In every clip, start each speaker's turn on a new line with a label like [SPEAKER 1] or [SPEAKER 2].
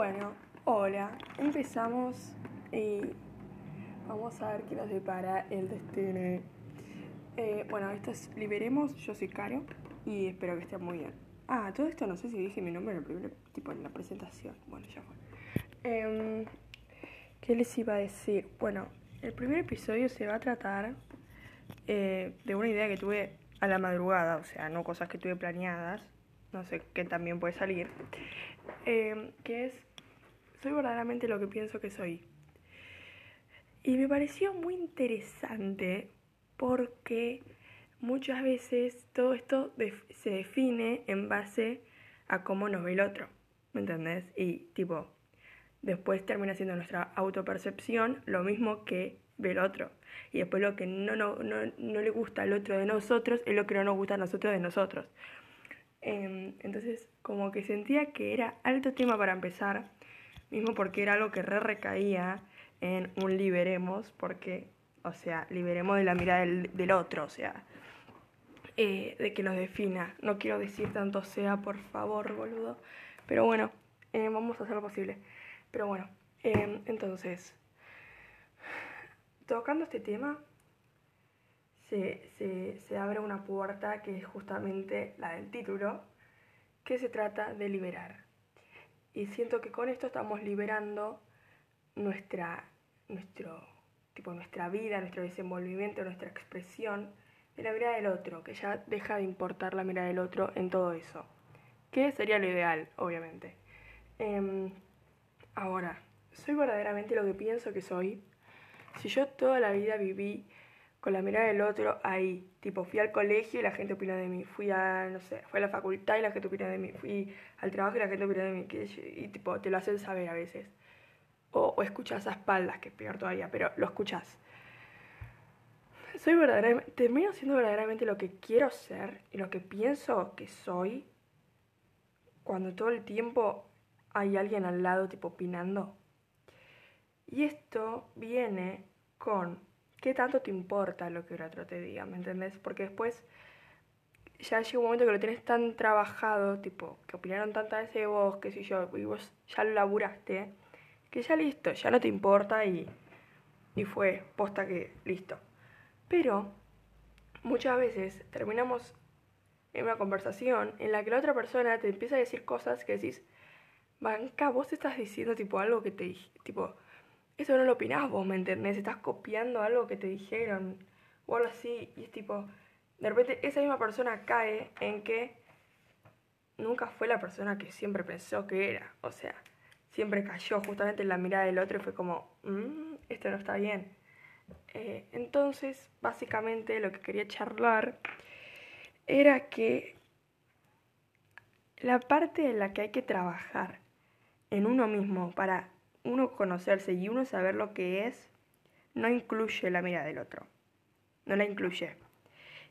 [SPEAKER 1] Bueno, hola, empezamos y vamos a ver qué nos depara el destino. Eh, bueno, esto es Liberemos, yo soy Caro y espero que estén muy bien. Ah, todo esto no sé si dije mi nombre en el primer, tipo en la presentación. Bueno, ya fue. Em, ¿Qué les iba a decir? Bueno, el primer episodio se va a tratar eh, de una idea que tuve a la madrugada, o sea, no cosas que tuve planeadas, no sé qué también puede salir, eh, que es, soy verdaderamente lo que pienso que soy. Y me pareció muy interesante porque muchas veces todo esto se define en base a cómo nos ve el otro, ¿me entendés? Y tipo, después termina siendo nuestra autopercepción lo mismo que ve el otro. Y después lo que no, no, no, no le gusta al otro de nosotros es lo que no nos gusta a nosotros de nosotros. Em, entonces, como que sentía que era alto tema para empezar, mismo porque era algo que re recaía en un liberemos, porque, o sea, liberemos de la mirada del, otro, o sea, eh, de que nos defina. No quiero decir tanto sea, por favor, boludo. Pero bueno, eh, vamos a hacer lo posible. Pero bueno, em, entonces, tocando este tema, se, abre una puerta que es justamente la del título, que se trata de liberar. Y siento que con esto estamos liberando nuestra, nuestro, tipo, nuestra vida, nuestro desenvolvimiento, nuestra expresión de la mirada del otro, que ya deja de importar la mirada del otro en todo eso. Que sería lo ideal, obviamente. Em, ahora, ¿soy verdaderamente lo que pienso que soy? Si yo toda la vida viví con la mirada del otro ahí. Tipo, fui al colegio y la gente opina de mí. Fui a, no sé, fui a la facultad y la gente opina de mí. Fui al trabajo y la gente opina de mí. Y tipo, te lo hacen saber a veces. O, o escuchas a espaldas, que es peor todavía, pero lo escuchas. Soy verdaderamente, termino siendo verdaderamente lo que quiero ser y lo que pienso que soy cuando todo el tiempo hay alguien al lado, tipo, opinando. Y esto viene con ¿qué tanto te importa lo que el otro te diga? ¿Me entendés? Porque después ya llega un momento que lo tienes tan trabajado, tipo, que opinaron tantas veces de vos, que si yo, y vos ya lo laburaste, que ya listo, ya no te importa y, y fue, posta que listo. Pero muchas veces terminamos en una conversación en la que la otra persona te empieza a decir cosas que decís, banca, vos estás diciendo tipo algo que te tipo, eso no lo opinás vos, ¿me entendés? Estás copiando algo que te dijeron o algo así y es tipo, de repente esa misma persona cae en que nunca fue la persona que siempre pensó que era, o sea, siempre cayó justamente en la mirada del otro y fue como, mmm, esto no está bien. Eh, entonces, básicamente lo que quería charlar era que la parte en la que hay que trabajar en uno mismo para uno conocerse y uno saber lo que es, no incluye la mirada del otro. No la incluye.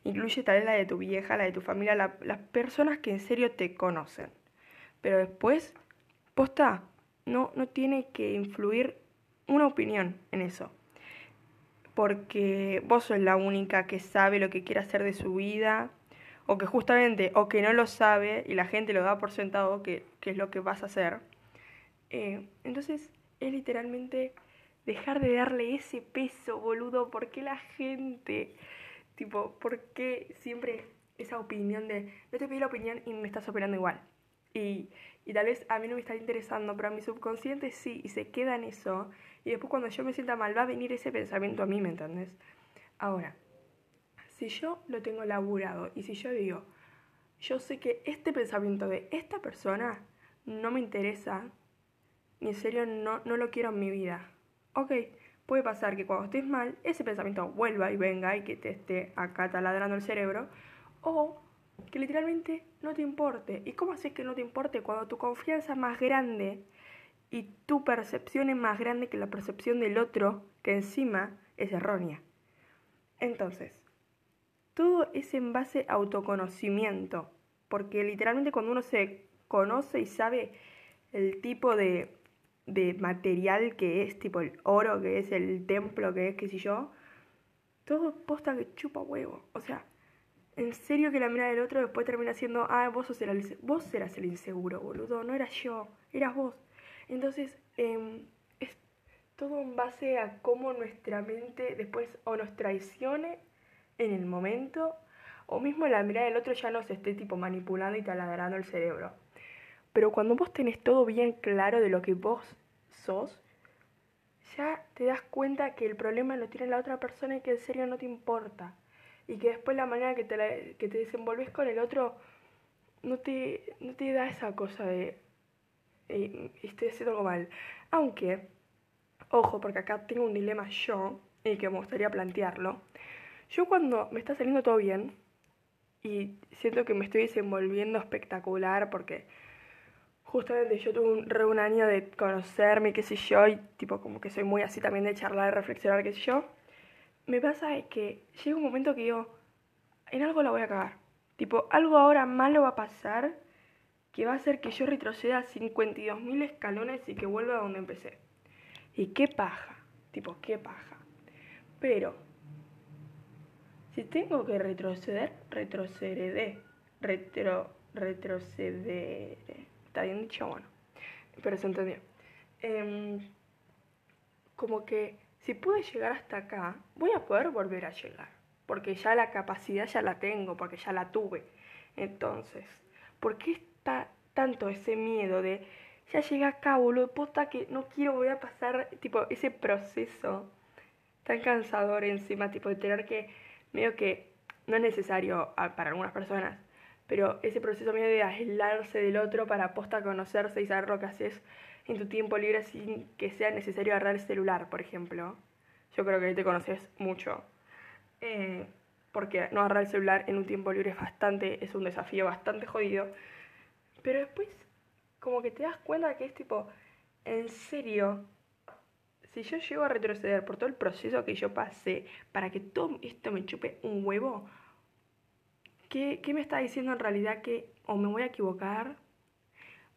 [SPEAKER 1] Incluye tal vez la de tu vieja, la de tu familia, las personas que en serio te conocen. Pero después, posta, no, no tiene que influir una opinión en eso. Porque vos sos la única que sabe lo que quiere hacer de su vida, o que justamente, o que no lo sabe y la gente lo da por sentado que, es lo que vas a hacer. Eh, entonces, es literalmente dejar de darle ese peso, boludo. ¿Por qué la gente, tipo, por qué siempre esa opinión de, no te pedí la opinión y me estás operando igual? Y, y tal vez a mí no me está interesando, pero a mi subconsciente sí, y se queda en eso. Y después cuando yo me sienta mal va a venir ese pensamiento a mí, ¿me entiendes? Ahora, si yo lo tengo laburado y si yo digo, yo sé que este pensamiento de esta persona no me interesa, y en serio no, no lo quiero en mi vida. Ok, puede pasar que cuando estés mal, ese pensamiento vuelva y venga y que te esté acá taladrando el cerebro, o que literalmente no te importe. ¿Y cómo haces que no te importe cuando tu confianza es más grande y tu percepción es más grande que la percepción del otro, que encima es errónea? Entonces, todo es en base a autoconocimiento, porque literalmente cuando uno se conoce y sabe el tipo de de material que es, tipo el oro que es, el templo que es, qué sé yo, todo posta que chupa huevo. O sea, en serio que la mirada del otro después termina siendo, ah, vos, sos vos eras el inseguro, boludo, no eras yo, eras vos. Entonces, em, es todo en base a cómo nuestra mente después o nos traicione en el momento, o mismo la mirada del otro ya nos esté tipo manipulando y taladrando el cerebro. Pero cuando vos tenés todo bien claro de lo que vos sos, ya te das cuenta que el problema lo tiene la otra persona y que en serio no te importa. Y que después la manera que te, que te desenvolves con el otro no te, no te da esa cosa de estoy haciendo algo mal. Aunque, ojo, porque acá tengo un dilema yo y que me gustaría plantearlo. Yo cuando me está saliendo todo bien y siento que me estoy desenvolviendo espectacular porque justamente yo tuve un, re año de conocerme, qué sé yo, y tipo como que soy muy así también de charlar, de reflexionar, qué sé yo, me pasa que llega un momento que yo, en algo la voy a cagar. Tipo, algo ahora malo va a pasar que va a hacer que yo retroceda 52.000 escalones y que vuelva a donde empecé. Y qué paja, tipo, qué paja. Pero, si tengo que retroceder, retrocederé. Retro, retrocederé. ¿Está bien dicho? Bueno, pero se entendió. Em, como que si pude llegar hasta acá, voy a poder volver a llegar. Porque ya la capacidad ya la tengo, porque ya la tuve. Entonces, ¿por qué está tanto ese miedo de ya llegué acá, boludo, posta que no quiero volver a pasar, tipo, ese proceso tan cansador encima, tipo, de tener que, medio que, no es necesario para algunas personas, pero ese proceso medio de aislarse del otro para posta conocerse y saber lo que haces en tu tiempo libre sin que sea necesario agarrar el celular, por ejemplo. Yo creo que ahí te conoces mucho. Eh, porque no agarrar el celular en un tiempo libre es bastante, es un desafío bastante jodido. Pero después, como que te das cuenta que es tipo, en serio, si yo llego a retroceder por todo el proceso que yo pasé para que todo esto me chupe un huevo, ¿Qué, me está diciendo en realidad que o me voy a equivocar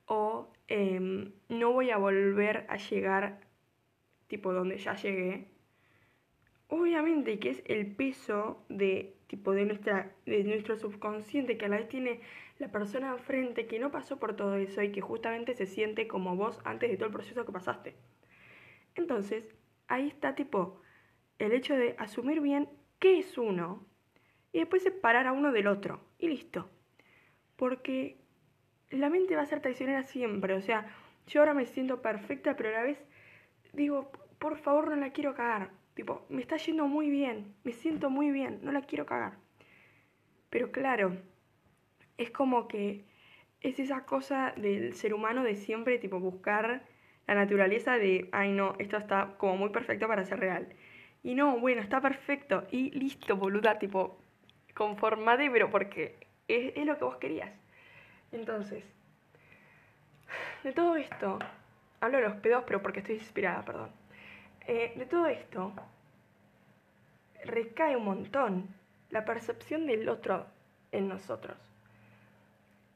[SPEAKER 1] o em, no voy a volver a llegar tipo donde ya llegué? Obviamente que es el peso de tipo de nuestra de nuestro subconsciente que a la vez tiene la persona enfrente que no pasó por todo eso y que justamente se siente como vos antes de todo el proceso que pasaste. Entonces, ahí está tipo el hecho de asumir bien qué es uno y después separar a uno del otro. Y listo. Porque la mente va a ser traicionera siempre. O sea, yo ahora me siento perfecta, pero a la vez digo, por favor no la quiero cagar. Tipo, me está yendo muy bien, me siento muy bien, no la quiero cagar. Pero claro, es como que es esa cosa del ser humano de siempre, tipo, buscar la naturaleza de, ay no, esto está como muy perfecto para ser real. Y no, bueno, está perfecto y listo, boluda, tipo, conformate, pero porque es, lo que vos querías. Entonces, de todo esto, hablo de los pedos, pero porque estoy inspirada, perdón. Eh, de todo esto, recae un montón la percepción del otro en nosotros.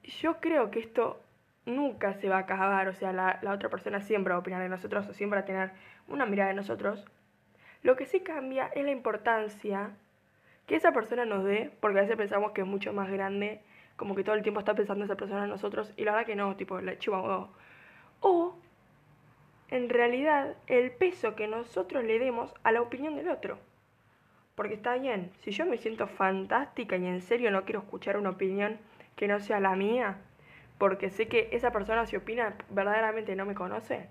[SPEAKER 1] Yo creo que esto nunca se va a acabar, o sea, la, la otra persona siempre va a opinar de nosotros o siempre va a tener una mirada de nosotros. Lo que sí cambia es la importancia que esa persona nos dé, porque a veces pensamos que es mucho más grande, como que todo el tiempo está pensando esa persona en nosotros, y la verdad que no, tipo, la chupa O, en realidad, el peso que nosotros le demos a la opinión del otro. Porque está bien, si yo me siento fantástica y en serio no quiero escuchar una opinión que no sea la mía, porque sé que esa persona si opina verdaderamente no me conoce,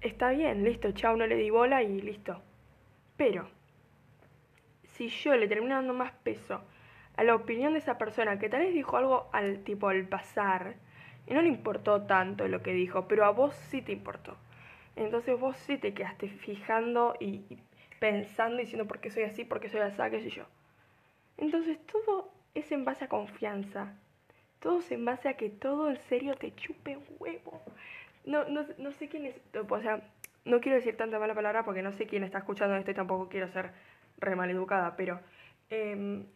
[SPEAKER 1] está bien, listo, chao, no le di bola y listo. Pero, si yo le termino dando más peso a la opinión de esa persona que tal vez dijo algo al tipo al pasar y no le importó tanto lo que dijo, pero a vos sí te importó. Entonces vos sí te quedaste fijando y, pensando y diciendo por qué soy así, por qué soy así, qué sé yo. Entonces todo es en base a confianza. Todo es en base a que todo en serio te chupe huevo. No, no, no sé quién es, o sea, no quiero decir tanta mala palabra porque no sé quién está escuchando esto y tampoco quiero ser re mal educada, pero em,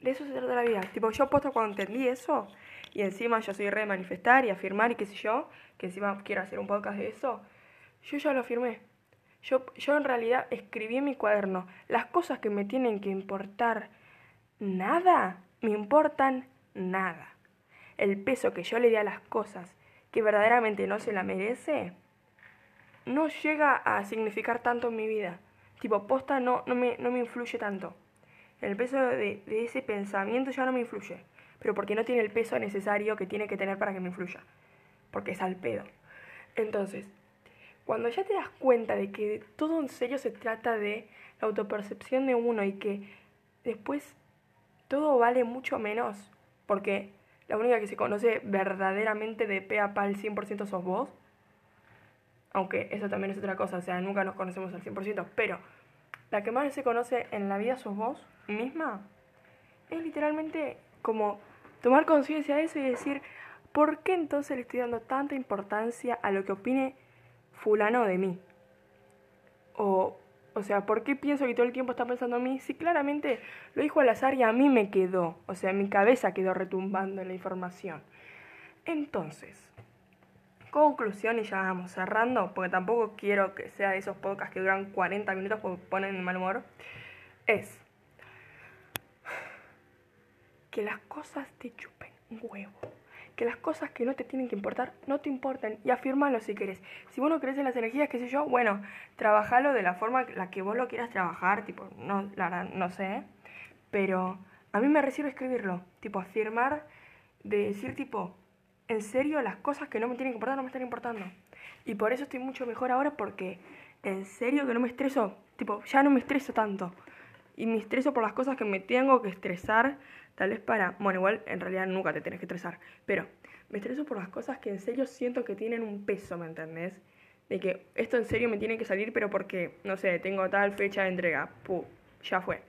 [SPEAKER 1] de eso se trata la vida. Tipo, yo puesto cuando entendí eso, y encima yo soy re manifestar y afirmar y qué sé yo, que encima quiero hacer un podcast de eso, yo ya lo afirmé. Yo, yo en realidad escribí en mi cuaderno las cosas que me tienen que importar nada, me importan nada. El peso que yo le di a las cosas que verdaderamente no se la merece, no llega a significar tanto en mi vida. Tipo, posta no, no, me, no me influye tanto. El peso de, ese pensamiento ya no me influye. Pero porque no tiene el peso necesario que tiene que tener para que me influya. Porque es al pedo. Entonces, cuando ya te das cuenta de que todo en serio se trata de la autopercepción de uno y que después todo vale mucho menos, porque la única que se conoce verdaderamente de pe a pa al 100% sos vos, aunque eso también es otra cosa, o sea, nunca nos conocemos al 100%, pero la que más se conoce en la vida sos vos misma, es literalmente como tomar conciencia de eso y decir, ¿por qué entonces le estoy dando tanta importancia a lo que opine fulano de mí? O, o sea, ¿por qué pienso que todo el tiempo está pensando en mí? Si claramente lo dijo al azar y a mí me quedó, o sea, mi cabeza quedó retumbando en la información. Entonces, conclusión y ya vamos cerrando, porque tampoco quiero que sea de esos podcasts que duran 40 minutos porque ponen mal humor, es que las cosas te chupen un huevo. Que las cosas que no te tienen que importar no te importan y afírmalo si querés. Si vos no crees en las energías, qué sé yo, bueno, trabajalo de la forma la que vos lo quieras trabajar, tipo, no, la no sé, pero a mí me recibe escribirlo, tipo, afirmar, de decir, tipo, en serio, las cosas que no me tienen que importar no me están importando. Y por eso estoy mucho mejor ahora porque en serio que no me estreso, tipo, ya no me estreso tanto. Y me estreso por las cosas que me tengo que estresar, tal vez para, bueno, igual en realidad nunca te tienes que estresar, pero me estreso por las cosas que en serio siento que tienen un peso, ¿me entendés? De que esto en serio me tiene que salir, pero porque, no sé, tengo tal fecha de entrega, puh, ya fue.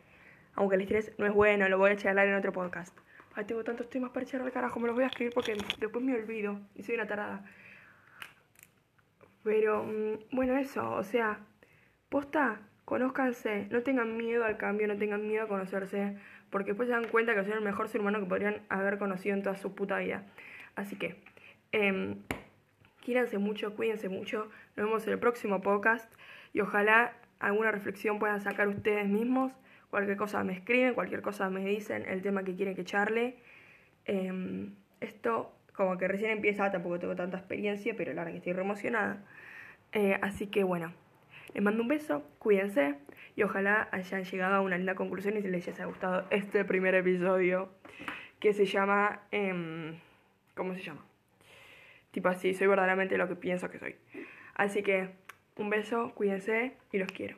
[SPEAKER 1] Aunque el estrés no es bueno, lo voy a charlar en otro podcast. Tengo tantos temas para echar al carajo, me los voy a escribir porque después me olvido y soy una tarada. Pero, mm, bueno, eso, o sea, posta, conózcanse, no tengan miedo al cambio, no tengan miedo a conocerse, porque después se dan cuenta que son el mejor ser humano que podrían haber conocido en toda su puta vida. Así que, eh, mucho, cuídense mucho, nos vemos en el próximo podcast y ojalá alguna reflexión puedan sacar ustedes mismos. Cualquier cosa me escriben, cualquier cosa me dicen, el tema que quieren que charle. Em, esto como que recién empieza, tampoco tengo tanta experiencia, pero la verdad que estoy re emocionada. Eh, así que bueno, les mando un beso, cuídense y ojalá hayan llegado a una linda conclusión y si les haya gustado este primer episodio que se llama... Em, ¿Cómo se llama? Tipo así, soy verdaderamente lo que pienso que soy. Así que un beso, cuídense y los quiero.